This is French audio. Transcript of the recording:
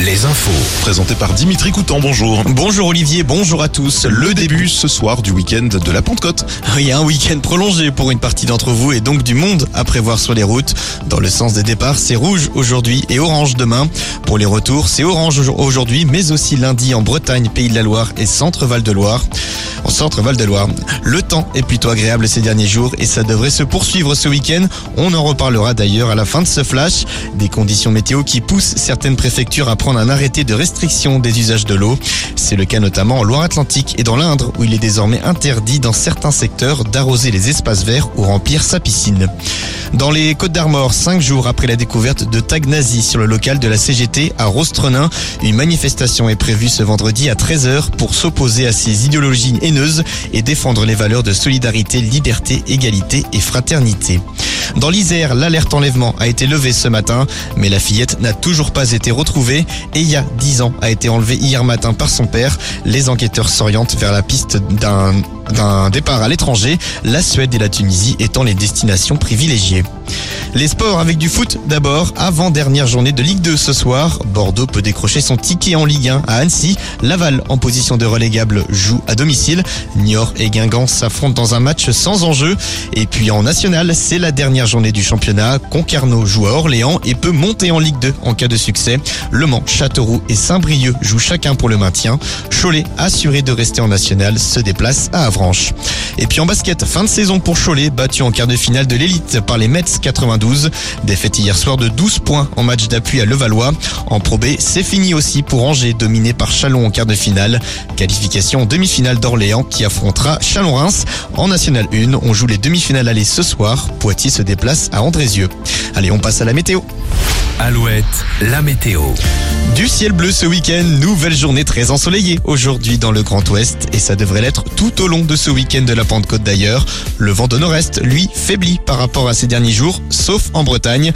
les infos. Présenté par Dimitri Coutan, bonjour. Bonjour Olivier, bonjour à tous. Le début ce soir du week-end de la Pentecôte. Il y a un week-end prolongé pour une partie d'entre vous et donc du monde à prévoir sur les routes. Dans le sens des départs, c'est rouge aujourd'hui et orange demain. Pour les retours, c'est orange aujourd'hui, mais aussi lundi en Bretagne, Pays de la Loire et Centre-Val de Loire. En Centre-Val de Loire, le temps est plutôt agréable ces derniers jours et ça devrait se poursuivre ce week-end. On en reparlera d'ailleurs à la fin de ce flash. Des conditions météo qui poussent certaines préfectures à prendre un arrêté de restriction des usages de l'eau. C'est le cas notamment en Loire-Atlantique et dans l'Indre où il est désormais interdit dans certains secteurs d'arroser les espaces verts ou remplir sa piscine. Dans les Côtes d'Armor, cinq jours après la découverte de tags nazis sur le local de la CGT à Rostrenin, une manifestation est prévue ce vendredi à 13h pour s'opposer à ces idéologies haineuses et défendre les valeurs de solidarité, liberté, égalité et fraternité. Dans l'Isère, l'alerte enlèvement a été levée ce matin, mais la fillette n'a toujours pas été retrouvée et il y a 10 ans a été enlevée hier matin par son père. Les enquêteurs s'orientent vers la piste d'un d'un départ à l'étranger, la Suède et la Tunisie étant les destinations privilégiées. Les sports avec du foot d'abord, avant dernière journée de Ligue 2 ce soir. Bordeaux peut décrocher son ticket en Ligue 1 à Annecy. Laval en position de relégable joue à domicile. Niort et Guingamp s'affrontent dans un match sans enjeu. Et puis en national, c'est la dernière journée du championnat. Concarneau joue à Orléans et peut monter en Ligue 2 en cas de succès. Le Mans, Châteauroux et Saint-Brieuc jouent chacun pour le maintien. Cholet, assuré de rester en national, se déplace à Et puis en basket, fin de saison pour Cholet, battu en quart de finale de l'élite par les Mets 92. Défaite hier soir de 12 points en match d'appui à Levallois. En Pro B, c'est fini aussi pour Angers, dominé par Chalon en quart de finale. Qualification en demi-finale d'Orléans qui affrontera Chalon-Reims. En National 1, on joue les demi-finales allées ce soir. Poitiers se déplace à Andrézieux. Allez, on passe à la météo. Alouette, la météo. Du ciel bleu ce week-end, nouvelle journée très ensoleillée aujourd'hui dans le Grand Ouest et ça devrait l'être tout au long de ce week-end de la Pentecôte d'ailleurs. Le vent de nord-est, lui, faiblit par rapport à ces derniers jours, sauf en Bretagne.